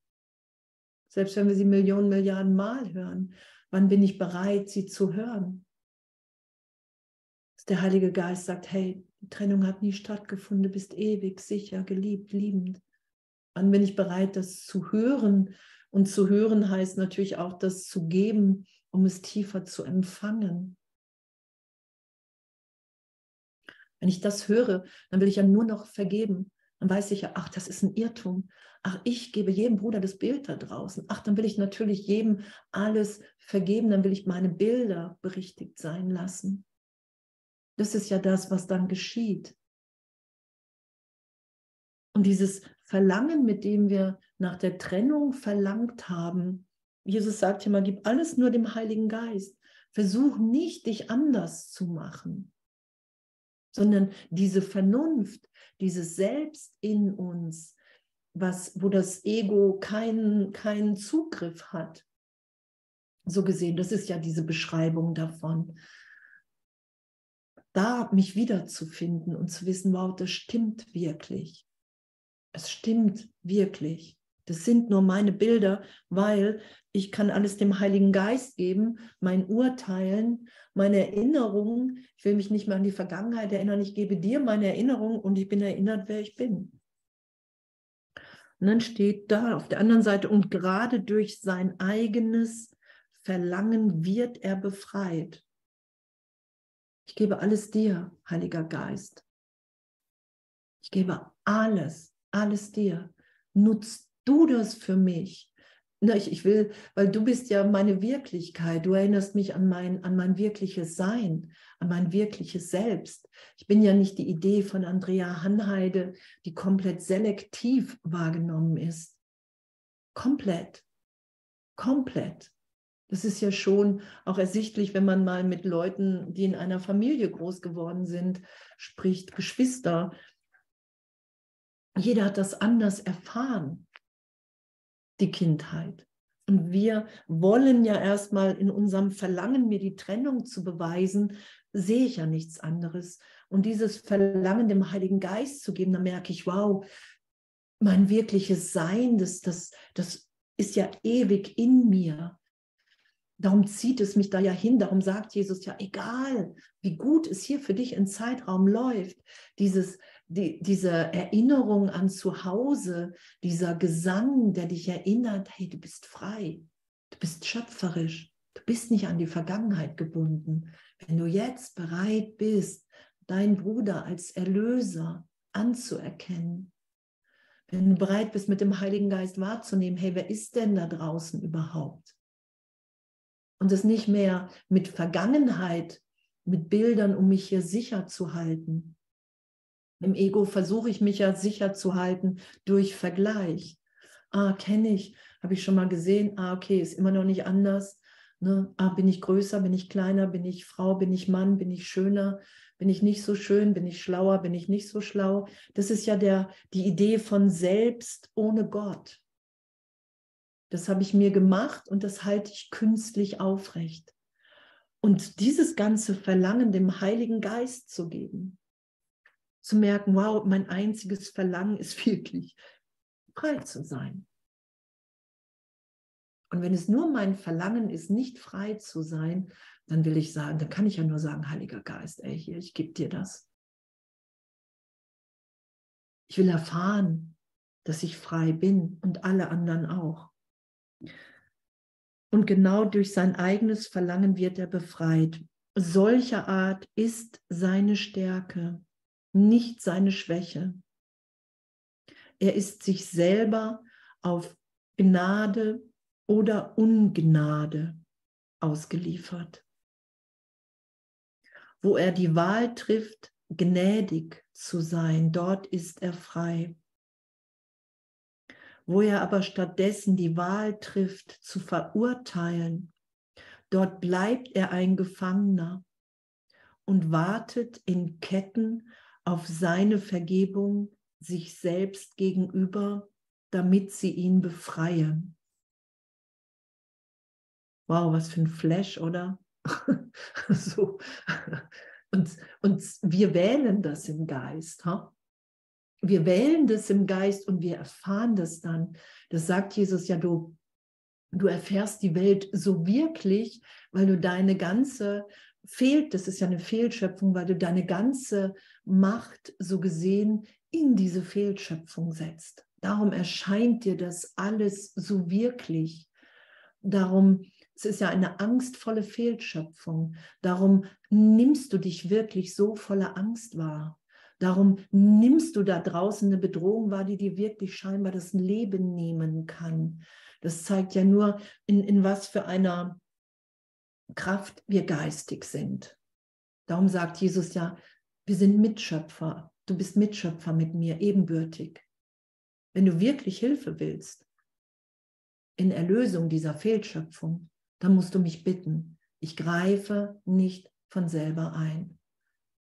S1: Selbst wenn wir sie Millionen, Milliarden Mal hören, wann bin ich bereit, sie zu hören? Der Heilige Geist sagt, hey, die Trennung hat nie stattgefunden, du bist ewig, sicher, geliebt, liebend. Wann bin ich bereit, das zu hören? Und zu hören heißt natürlich auch, das zu geben, um es tiefer zu empfangen. Wenn ich das höre, dann will ich ja nur noch vergeben. Dann weiß ich ja, ach, das ist ein Irrtum. Ach, ich gebe jedem Bruder das Bild da draußen. Ach, dann will ich natürlich jedem alles vergeben. Dann will ich meine Bilder berichtigt sein lassen. Das ist ja das, was dann geschieht. Und dieses Verlangen, mit dem wir nach der Trennung verlangt haben, Jesus sagt ja mal, gib alles nur dem Heiligen Geist. Versuch nicht, dich anders zu machen, sondern diese Vernunft, dieses Selbst in uns, was, wo das Ego keinen, keinen Zugriff hat. So gesehen, das ist ja diese Beschreibung davon. Da mich wiederzufinden und zu wissen, wow, das stimmt wirklich. Es stimmt wirklich. Das sind nur meine Bilder, weil ich kann alles dem Heiligen Geist geben, mein Urteilen, meine Erinnerungen. Ich will mich nicht mehr an die Vergangenheit erinnern. Ich gebe dir meine Erinnerung und ich bin erinnert, wer ich bin. Und dann steht da auf der anderen Seite, und gerade durch sein eigenes Verlangen wird er befreit. Ich gebe alles dir, Heiliger Geist. Ich gebe alles, alles dir. Nutzt du das für mich? Ich, ich will, weil du bist ja meine Wirklichkeit. Du erinnerst mich an mein, an mein wirkliches Sein, an mein wirkliches Selbst. Ich bin ja nicht die Idee von Andrea Hanheide, die komplett selektiv wahrgenommen ist. Komplett. Komplett. Das ist ja schon auch ersichtlich, wenn man mal mit Leuten, die in einer Familie groß geworden sind, spricht, Geschwister. Jeder hat das anders erfahren die Kindheit. Und wir wollen ja erstmal in unserem Verlangen, mir die Trennung zu beweisen, sehe ich ja nichts anderes. Und dieses Verlangen dem Heiligen Geist zu geben, da merke ich, wow, mein wirkliches Sein, das, das, das ist ja ewig in mir. Darum zieht es mich da ja hin. Darum sagt Jesus ja, egal, wie gut es hier für dich im Zeitraum läuft, dieses die, diese Erinnerung an zu Hause, dieser Gesang, der dich erinnert, hey, du bist frei, du bist schöpferisch, du bist nicht an die Vergangenheit gebunden. Wenn du jetzt bereit bist, deinen Bruder als Erlöser anzuerkennen, wenn du bereit bist, mit dem Heiligen Geist wahrzunehmen, hey, wer ist denn da draußen überhaupt? Und es nicht mehr mit Vergangenheit, mit Bildern, um mich hier sicher zu halten, im Ego versuche ich mich ja sicher zu halten durch Vergleich. Ah, kenne ich, habe ich schon mal gesehen. Ah, okay, ist immer noch nicht anders. Ne? Ah, bin ich größer, bin ich kleiner, bin ich Frau, bin ich Mann, bin ich schöner, bin ich nicht so schön, bin ich schlauer, bin ich nicht so schlau. Das ist ja der, die Idee von selbst ohne Gott. Das habe ich mir gemacht und das halte ich künstlich aufrecht. Und dieses ganze Verlangen dem Heiligen Geist zu geben, zu merken, wow, mein einziges Verlangen ist wirklich frei zu sein. Und wenn es nur mein Verlangen ist, nicht frei zu sein, dann will ich sagen, dann kann ich ja nur sagen, Heiliger Geist, ey, hier, ich gebe dir das. Ich will erfahren, dass ich frei bin und alle anderen auch. Und genau durch sein eigenes Verlangen wird er befreit. Solcher Art ist seine Stärke nicht seine Schwäche. Er ist sich selber auf Gnade oder Ungnade ausgeliefert. Wo er die Wahl trifft, gnädig zu sein, dort ist er frei. Wo er aber stattdessen die Wahl trifft, zu verurteilen, dort bleibt er ein Gefangener und wartet in Ketten auf seine Vergebung sich selbst gegenüber, damit sie ihn befreien. Wow, was für ein Flash, oder? so. und, und wir wählen das im Geist. Ha? Wir wählen das im Geist und wir erfahren das dann. Das sagt Jesus ja, du, du erfährst die Welt so wirklich, weil du deine ganze fehlt, das ist ja eine Fehlschöpfung, weil du deine ganze Macht so gesehen in diese Fehlschöpfung setzt. Darum erscheint dir das alles so wirklich. Darum, es ist ja eine angstvolle Fehlschöpfung. Darum nimmst du dich wirklich so voller Angst wahr. Darum nimmst du da draußen eine Bedrohung wahr, die dir wirklich scheinbar das Leben nehmen kann. Das zeigt ja nur, in, in was für einer Kraft wir geistig sind. Darum sagt Jesus ja, wir sind Mitschöpfer. Du bist Mitschöpfer mit mir, ebenbürtig. Wenn du wirklich Hilfe willst in Erlösung dieser Fehlschöpfung, dann musst du mich bitten. Ich greife nicht von selber ein.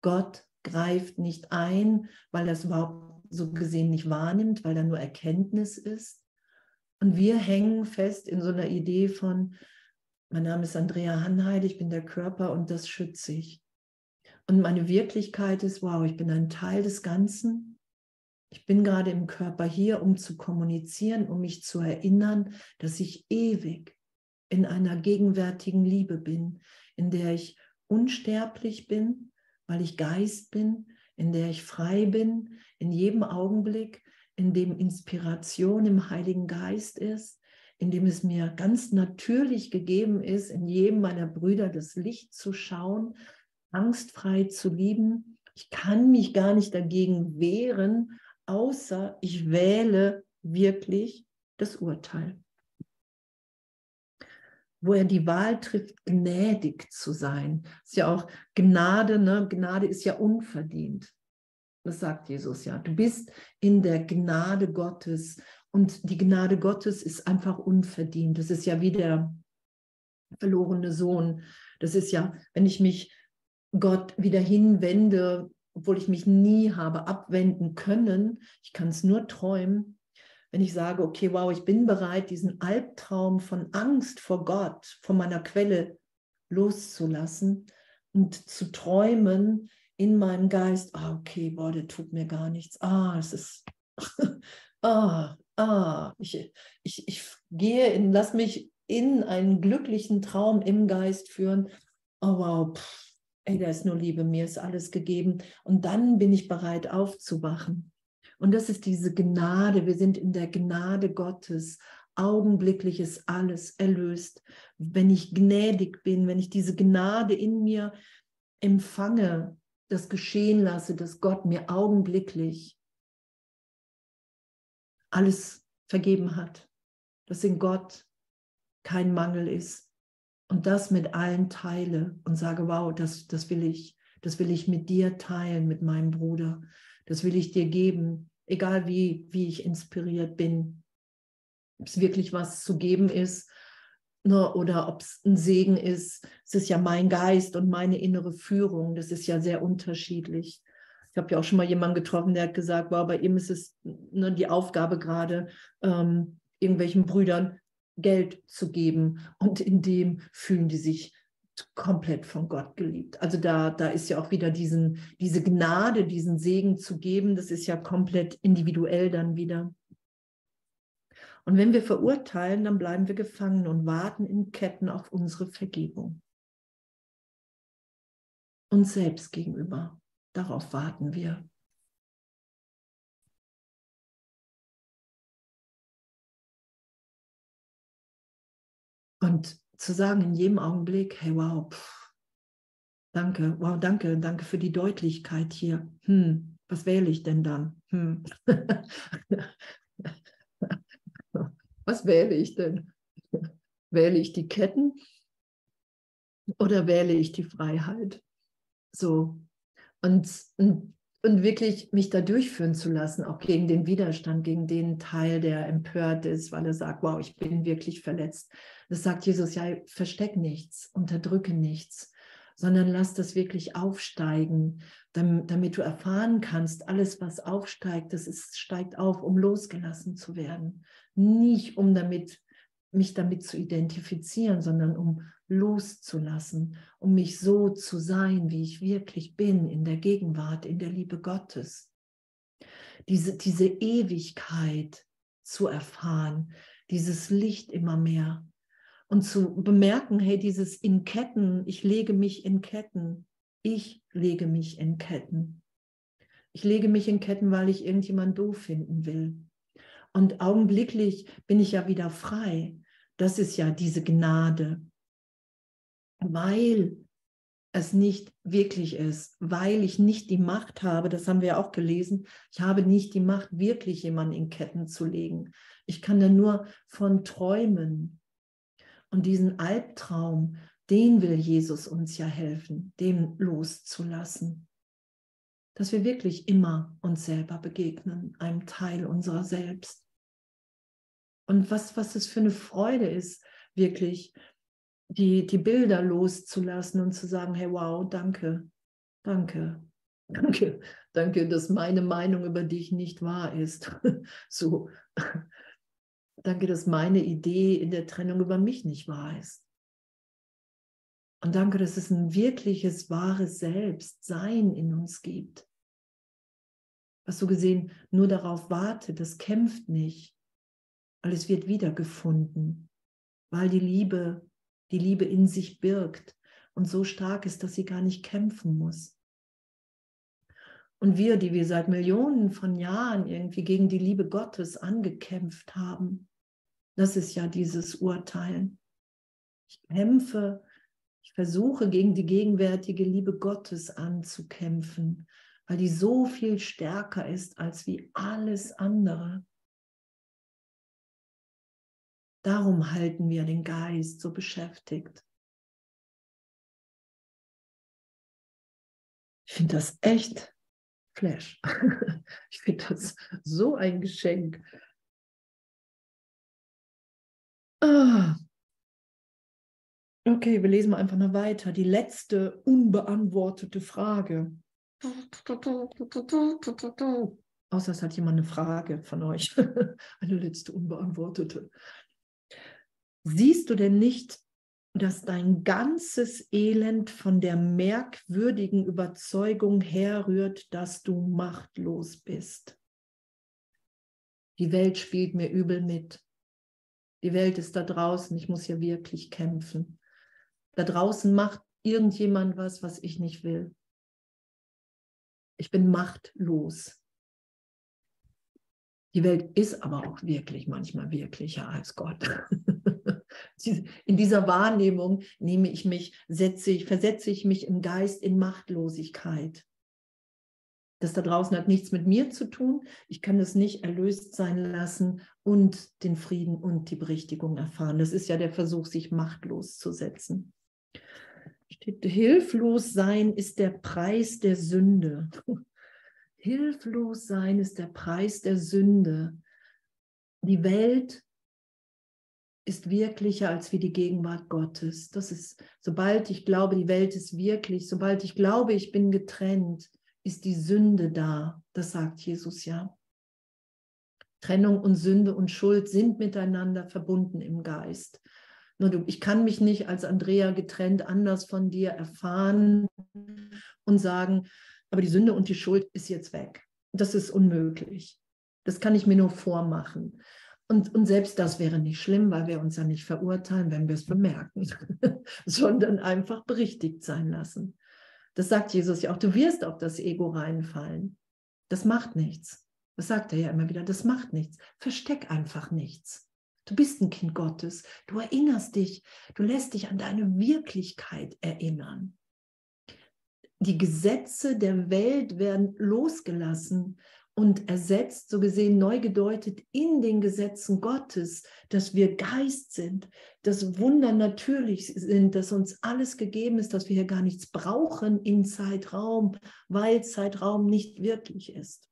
S1: Gott greift nicht ein, weil er es überhaupt so gesehen nicht wahrnimmt, weil er nur Erkenntnis ist. Und wir hängen fest in so einer Idee von, mein Name ist Andrea Hanheide, ich bin der Körper und das schütze ich. Und meine Wirklichkeit ist, wow, ich bin ein Teil des Ganzen Ich bin gerade im Körper hier, um zu kommunizieren, um mich zu erinnern, dass ich ewig in einer gegenwärtigen Liebe bin, in der ich unsterblich bin, weil ich Geist bin, in der ich frei bin, in jedem Augenblick, in dem Inspiration im Heiligen Geist ist, in dem es mir ganz natürlich gegeben ist, in jedem meiner Brüder das Licht zu schauen, angstfrei zu lieben. Ich kann mich gar nicht dagegen wehren, außer ich wähle wirklich das Urteil. Wo er die Wahl trifft, gnädig zu sein. Ist ja auch Gnade, ne? Gnade ist ja unverdient. Das sagt Jesus ja. Du bist in der Gnade Gottes und die Gnade Gottes ist einfach unverdient. Das ist ja wie der verlorene Sohn. Das ist ja, wenn ich mich Gott wieder hinwende, obwohl ich mich nie habe abwenden können, ich kann es nur träumen, wenn ich sage, okay, wow, ich bin bereit, diesen Albtraum von Angst vor Gott, von meiner Quelle loszulassen und zu träumen in meinem Geist, ah, okay, boah, der tut mir gar nichts. Ah, es ist, ah, ah, ich, ich, ich gehe in, lass mich in einen glücklichen Traum im Geist führen. Oh wow, pff, ey, da ist nur Liebe, mir ist alles gegeben. Und dann bin ich bereit aufzuwachen. Und das ist diese Gnade. Wir sind in der Gnade Gottes. Augenblicklich ist alles erlöst. Wenn ich gnädig bin, wenn ich diese Gnade in mir empfange, das geschehen lasse, dass Gott mir augenblicklich alles vergeben hat, dass in Gott kein Mangel ist und das mit allen teile und sage, wow, das, das will ich, das will ich mit dir teilen, mit meinem Bruder, das will ich dir geben, egal wie, wie ich inspiriert bin, ob es wirklich was zu geben ist ne, oder ob es ein Segen ist. Es ist ja mein Geist und meine innere Führung, das ist ja sehr unterschiedlich. Ich habe ja auch schon mal jemanden getroffen, der hat gesagt, wow, bei ihm ist es ne, die Aufgabe gerade, ähm, irgendwelchen Brüdern Geld zu geben. Und in dem fühlen die sich komplett von Gott geliebt. Also da, da ist ja auch wieder diesen, diese Gnade, diesen Segen zu geben, das ist ja komplett individuell dann wieder. Und wenn wir verurteilen, dann bleiben wir gefangen und warten in Ketten auf unsere Vergebung. Uns selbst gegenüber. Darauf warten wir. Und zu sagen in jedem Augenblick, hey, wow, pff, danke, wow, danke, danke für die Deutlichkeit hier. Hm, was wähle ich denn dann? Hm. was wähle ich denn? Wähle ich die Ketten oder wähle ich die Freiheit? So, und, und, und wirklich mich da durchführen zu lassen, auch gegen den Widerstand, gegen den Teil, der empört ist, weil er sagt, wow, ich bin wirklich verletzt. Das sagt Jesus, ja, versteck nichts, unterdrücke nichts, sondern lass das wirklich aufsteigen, damit, du erfahren kannst, alles, was aufsteigt, das ist, steigt auf, um losgelassen zu werden. Nicht um damit mich damit zu identifizieren, sondern um loszulassen, um mich so zu sein, wie ich wirklich bin, in der Gegenwart, in der Liebe Gottes. Diese, diese Ewigkeit zu erfahren, dieses Licht immer mehr und zu bemerken, hey, dieses in Ketten, ich lege mich in Ketten, ich lege mich in Ketten. Ich lege mich in Ketten, weil ich irgendjemand doof finden will. Und augenblicklich bin ich ja wieder frei. Das ist ja diese Gnade, weil es nicht wirklich ist, weil ich nicht die Macht habe, das haben wir auch gelesen, ich habe nicht die Macht, wirklich jemanden in Ketten zu legen. Ich kann da nur von träumen. Und diesen Albtraum, den will Jesus uns ja helfen, dem loszulassen. Dass wir wirklich immer uns selber begegnen, einem Teil unserer selbst. Und was, was es für eine Freude ist, wirklich die, die Bilder loszulassen und zu sagen, hey, wow, danke, danke, danke, danke, dass meine Meinung über dich nicht wahr ist. so, danke, dass meine Idee in der Trennung über mich nicht wahr ist. Und danke, dass es ein wirkliches, wahres Selbstsein in uns gibt. Was so gesehen? Nur darauf wartet, das kämpft nicht, weil es wird wiedergefunden, weil die Liebe, die Liebe in sich birgt. Und so stark ist, dass sie gar nicht kämpfen muss. Und wir, die wir seit Millionen von Jahren irgendwie gegen die Liebe Gottes angekämpft haben, das ist ja dieses Urteilen. Ich kämpfe, ich versuche gegen die gegenwärtige Liebe Gottes anzukämpfen, weil die so viel stärker ist als wie alles andere. Darum halten wir den Geist so beschäftigt. Ich finde das echt Flash. Ich finde das so ein Geschenk. Ah. Okay, wir lesen mal einfach noch weiter. Die letzte unbeantwortete Frage. Außer es hat jemand eine Frage von euch. Eine letzte unbeantwortete. Siehst du denn nicht, dass dein ganzes Elend von der merkwürdigen Überzeugung herrührt, dass du machtlos bist? Die Welt spielt mir übel mit. Die Welt ist da draußen, ich muss hier wirklich kämpfen. Da draußen macht irgendjemand was, was ich nicht will. Ich bin machtlos. Die Welt ist aber auch wirklich manchmal wirklicher als Gott. in dieser Wahrnehmung nehme ich mich, setze ich, versetze ich mich im Geist in Machtlosigkeit. Das da draußen hat nichts mit mir zu tun. Ich kann es nicht erlöst sein lassen und den Frieden und die Berichtigung erfahren. Das ist ja der Versuch, sich machtlos zu setzen. Steht, hilflos sein ist der Preis der Sünde. Hilflos sein ist der Preis der Sünde. Die Welt ist wirklicher als wie die Gegenwart Gottes. Das ist, sobald ich glaube, die Welt ist wirklich, sobald ich glaube, ich bin getrennt, ist die Sünde da. Das sagt Jesus ja. Trennung und Sünde und Schuld sind miteinander verbunden im Geist. Ich kann mich nicht als Andrea getrennt anders von dir erfahren und sagen, aber die Sünde und die Schuld ist jetzt weg. Das ist unmöglich. Das kann ich mir nur vormachen. Und, und selbst das wäre nicht schlimm, weil wir uns ja nicht verurteilen, wenn wir es bemerken, sondern einfach berichtigt sein lassen. Das sagt Jesus ja auch, du wirst auf das Ego reinfallen. Das macht nichts. Das sagt er ja immer wieder, das macht nichts. Versteck einfach nichts. Du bist ein Kind Gottes. Du erinnerst dich, du lässt dich an deine Wirklichkeit erinnern die Gesetze der Welt werden losgelassen und ersetzt, so gesehen neu gedeutet in den Gesetzen Gottes, dass wir Geist sind, dass Wunder natürlich sind, dass uns alles gegeben ist, dass wir hier gar nichts brauchen in Zeitraum, weil Zeitraum nicht wirklich ist.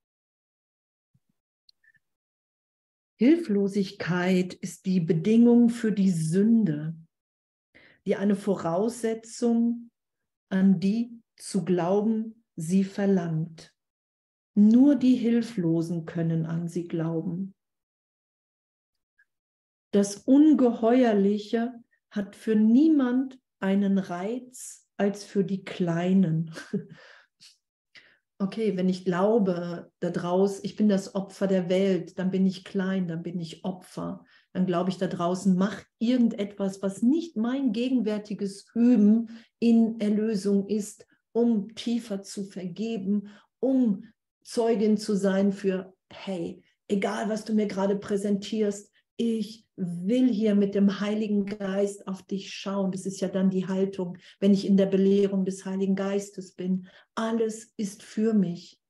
S1: Hilflosigkeit ist die Bedingung für die Sünde, die eine Voraussetzung an die zu glauben, sie verlangt. Nur die Hilflosen können an sie glauben. Das Ungeheuerliche hat für niemand einen Reiz als für die Kleinen. Okay, wenn ich glaube, da draußen, ich bin das Opfer der Welt, dann bin ich klein, dann bin ich Opfer. Dann glaube ich, da draußen macht irgendetwas, was nicht mein gegenwärtiges Üben in Erlösung ist, um tiefer zu vergeben, um Zeugin zu sein für, hey, egal was du mir gerade präsentierst, ich will hier mit dem Heiligen Geist auf dich schauen. Das ist ja dann die Haltung, wenn ich in der Belehrung des Heiligen Geistes bin. Alles ist für mich.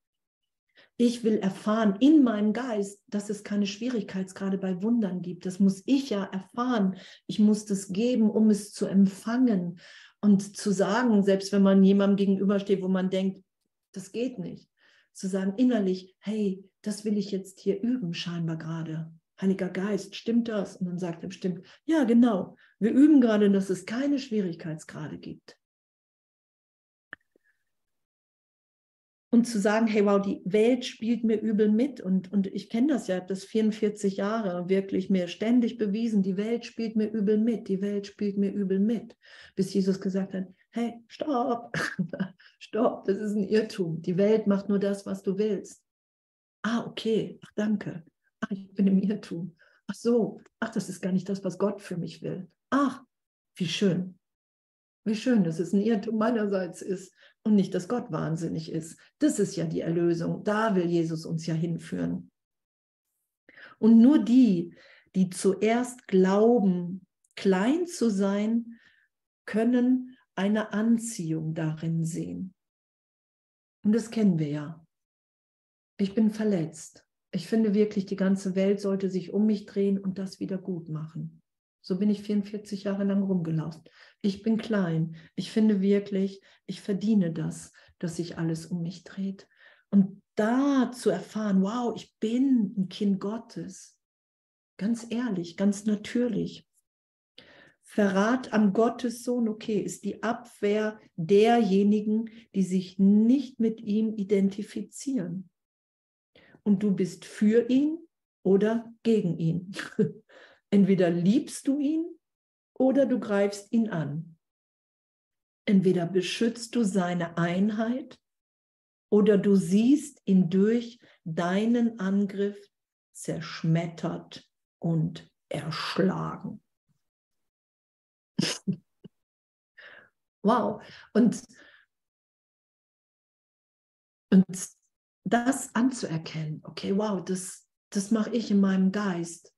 S1: Ich will erfahren in meinem Geist, dass es keine Schwierigkeitsgrade bei Wundern gibt. Das muss ich ja erfahren. Ich muss das geben, um es zu empfangen. Und zu sagen, selbst wenn man jemandem gegenübersteht, wo man denkt, das geht nicht, zu sagen innerlich, hey, das will ich jetzt hier üben, scheinbar gerade. Heiliger Geist, stimmt das? Und dann sagt er bestimmt, ja, genau. Wir üben gerade, dass es keine Schwierigkeitsgrade gibt. und zu sagen, hey, wow, die Welt spielt mir übel mit und, und ich kenne das ja, das 44 Jahre wirklich mir ständig bewiesen, die Welt spielt mir übel mit, die Welt spielt mir übel mit, bis Jesus gesagt hat, hey, stopp, stopp, das ist ein Irrtum, die Welt macht nur das, was du willst. Ah, okay, ach danke. Ach, ich bin im Irrtum. Ach so, ach, das ist gar nicht das, was Gott für mich will. Ach, wie schön. Wie schön, dass es ein Irrtum meinerseits ist und nicht, dass Gott wahnsinnig ist. Das ist ja die Erlösung. Da will Jesus uns ja hinführen. Und nur die, die zuerst glauben, klein zu sein, können eine Anziehung darin sehen. Und das kennen wir ja. Ich bin verletzt. Ich finde wirklich, die ganze Welt sollte sich um mich drehen und das wieder gut machen. So bin ich 44 Jahre lang rumgelaufen. Ich bin klein. Ich finde wirklich, ich verdiene das, dass sich alles um mich dreht. Und da zu erfahren, wow, ich bin ein Kind Gottes. Ganz ehrlich, ganz natürlich. Verrat am Gottessohn, okay, ist die Abwehr derjenigen, die sich nicht mit ihm identifizieren. Und du bist für ihn oder gegen ihn. Entweder liebst du ihn oder du greifst ihn an. Entweder beschützt du seine Einheit oder du siehst ihn durch deinen Angriff zerschmettert und erschlagen. wow. Und, und das anzuerkennen, okay, wow, das, das mache ich in meinem Geist,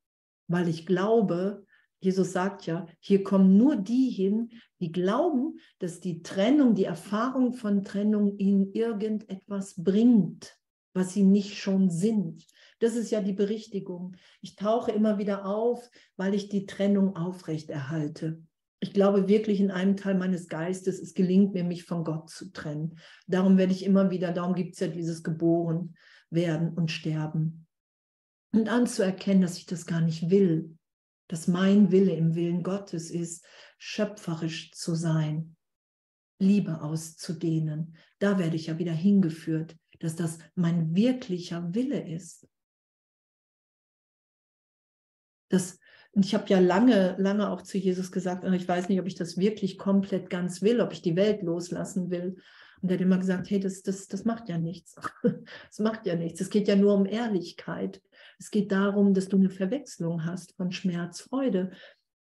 S1: weil ich glaube, Jesus sagt ja, hier kommen nur die hin, die glauben, dass die Trennung, die Erfahrung von Trennung ihnen irgendetwas bringt, was sie nicht schon sind. Das ist ja die Berichtigung. Ich tauche immer wieder auf, weil ich die Trennung aufrechterhalte. Ich glaube wirklich in einem Teil meines Geistes, es gelingt mir, mich von Gott zu trennen. Darum werde ich immer wieder, darum gibt es ja dieses Geboren werden und Sterben. Und anzuerkennen, dass ich das gar nicht will, dass mein Wille im Willen Gottes ist, schöpferisch zu sein, Liebe auszudehnen. Da werde ich ja wieder hingeführt, dass das mein wirklicher Wille ist. Das, und ich habe ja lange, lange auch zu Jesus gesagt, ich weiß nicht, ob ich das wirklich komplett ganz will, ob ich die Welt loslassen will. Und er hat immer gesagt, hey, das, das, das macht ja nichts. Das macht ja nichts. Es geht ja nur um Ehrlichkeit. Es geht darum, dass du eine Verwechslung hast von Schmerz, Freude.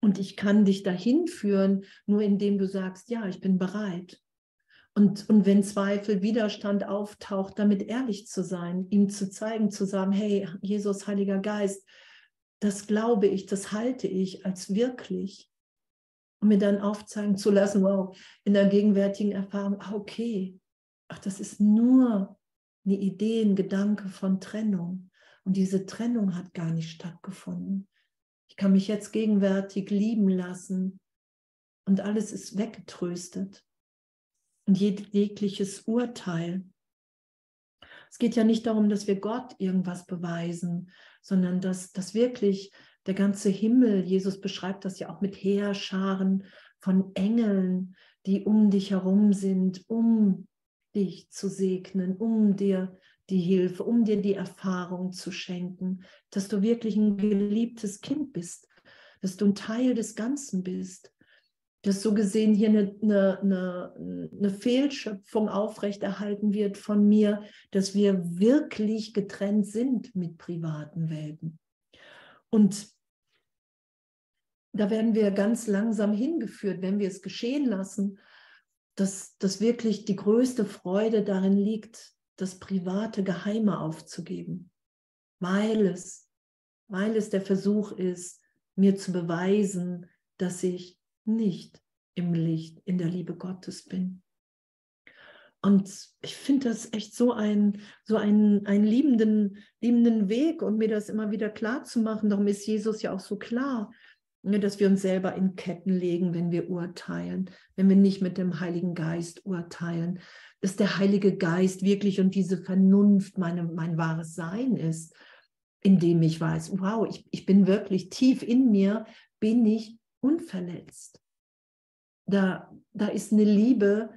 S1: Und ich kann dich dahin führen, nur indem du sagst, ja, ich bin bereit. Und, und wenn Zweifel, Widerstand auftaucht, damit ehrlich zu sein, ihm zu zeigen, zu sagen, hey, Jesus, Heiliger Geist, das glaube ich, das halte ich als wirklich. Und mir dann aufzeigen zu lassen, wow, in der gegenwärtigen Erfahrung, ah, okay, ach, das ist nur eine Idee, ein Gedanke von Trennung. Und diese Trennung hat gar nicht stattgefunden. Ich kann mich jetzt gegenwärtig lieben lassen und alles ist weggetröstet. Und jegliches Urteil. Es geht ja nicht darum, dass wir Gott irgendwas beweisen, sondern dass, dass wirklich der ganze Himmel, Jesus beschreibt das ja auch mit Heerscharen von Engeln, die um dich herum sind, um dich zu segnen, um dir die Hilfe, um dir die Erfahrung zu schenken, dass du wirklich ein geliebtes Kind bist, dass du ein Teil des Ganzen bist, dass so gesehen hier eine, eine, eine, eine Fehlschöpfung aufrechterhalten wird von mir, dass wir wirklich getrennt sind mit privaten Welten. Und da werden wir ganz langsam hingeführt, wenn wir es geschehen lassen, dass, dass wirklich die größte Freude darin liegt, das private Geheime aufzugeben, weil es, weil es der Versuch ist, mir zu beweisen, dass ich nicht im Licht, in der Liebe Gottes bin. Und ich finde das echt so ein, so einen, liebenden, liebenden Weg und mir das immer wieder klar zu machen. Darum ist Jesus ja auch so klar, ne, dass wir uns selber in Ketten legen, wenn wir urteilen, wenn wir nicht mit dem Heiligen Geist urteilen, dass der Heilige Geist wirklich und diese Vernunft meine, mein wahres Sein ist, indem ich weiß, wow, ich, ich bin wirklich tief in mir, bin ich unverletzt. Da, da ist eine Liebe,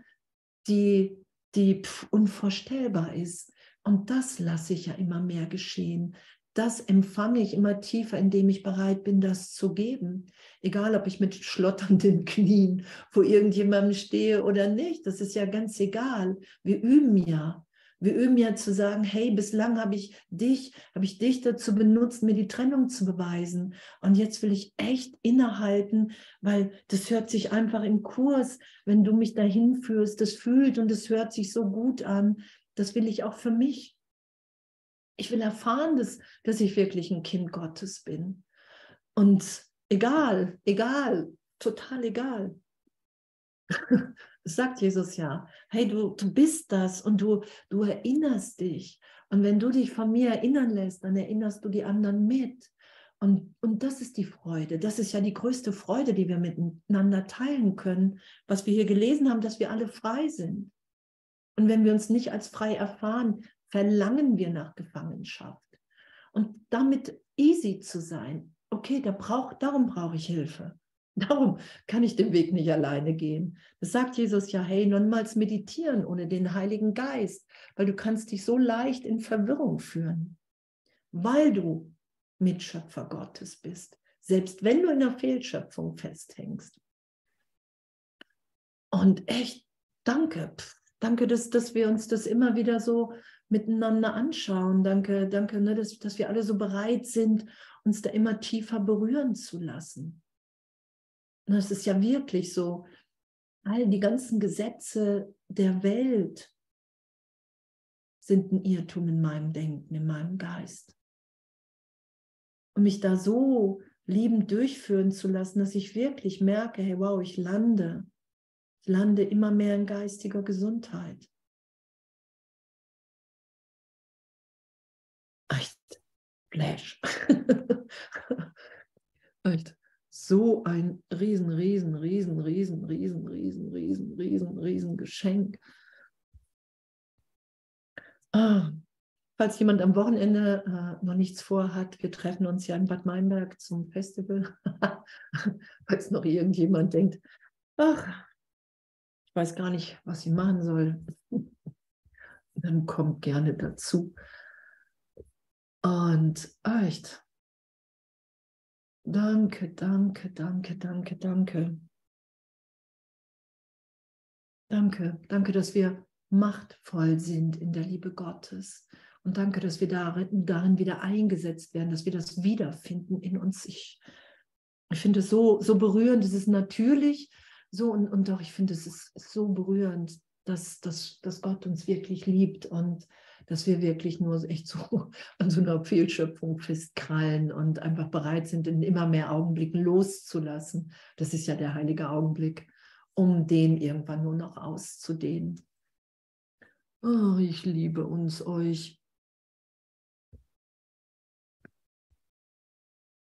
S1: die, die pf, unvorstellbar ist. Und das lasse ich ja immer mehr geschehen das empfange ich immer tiefer, indem ich bereit bin, das zu geben. Egal, ob ich mit schlotternden Knien vor irgendjemandem stehe oder nicht, das ist ja ganz egal. Wir üben ja. Wir üben ja zu sagen, hey, bislang habe ich dich, habe ich dich dazu benutzt, mir die Trennung zu beweisen. Und jetzt will ich echt innehalten, weil das hört sich einfach im Kurs, wenn du mich dahin führst, das fühlt und es hört sich so gut an. Das will ich auch für mich. Ich will erfahren, dass, dass ich wirklich ein Kind Gottes bin. Und egal, egal, total egal. Sagt Jesus ja. Hey, du, du bist das und du, du erinnerst dich. Und wenn du dich von mir erinnern lässt, dann erinnerst du die anderen mit. Und, und das ist die Freude. Das ist ja die größte Freude, die wir miteinander teilen können, was wir hier gelesen haben, dass wir alle frei sind. Und wenn wir uns nicht als frei erfahren, verlangen wir nach Gefangenschaft. Und damit easy zu sein, okay, da brauch, darum brauche ich Hilfe. Darum kann ich den Weg nicht alleine gehen. Das sagt Jesus ja, hey, niemals meditieren ohne den Heiligen Geist, weil du kannst dich so leicht in Verwirrung führen, weil du Mitschöpfer Gottes bist, selbst wenn du in der Fehlschöpfung festhängst. Und echt, danke, danke, dass, dass wir uns das immer wieder so miteinander anschauen. Danke, danke, ne, dass, dass wir alle so bereit sind, uns da immer tiefer berühren zu lassen. Es ist ja wirklich so, all die ganzen Gesetze der Welt sind ein Irrtum in meinem Denken, in meinem Geist. Und mich da so liebend durchführen zu lassen, dass ich wirklich merke, hey, wow, ich lande, ich lande immer mehr in geistiger Gesundheit. Echt, Flash. Echt so ein riesen, riesen, riesen, riesen, riesen, riesen, riesen, riesen, riesen Geschenk. Ah, falls jemand am Wochenende äh, noch nichts vorhat, wir treffen uns ja in Bad Meinberg zum Festival. falls noch irgendjemand denkt, ach, ich weiß gar nicht, was ich machen soll, dann kommt gerne dazu. Und echt, Danke, danke, danke, danke, danke. Danke, danke, dass wir machtvoll sind in der Liebe Gottes. Und danke, dass wir darin, darin wieder eingesetzt werden, dass wir das wiederfinden in uns. Ich, ich finde es so, so berührend, es ist natürlich so und, und doch, ich finde es ist so berührend, dass, dass, dass Gott uns wirklich liebt und dass wir wirklich nur echt so an so einer Fehlschöpfung festkrallen und einfach bereit sind, in immer mehr Augenblicken loszulassen. Das ist ja der heilige Augenblick, um den irgendwann nur noch auszudehnen. Oh, ich liebe uns, euch.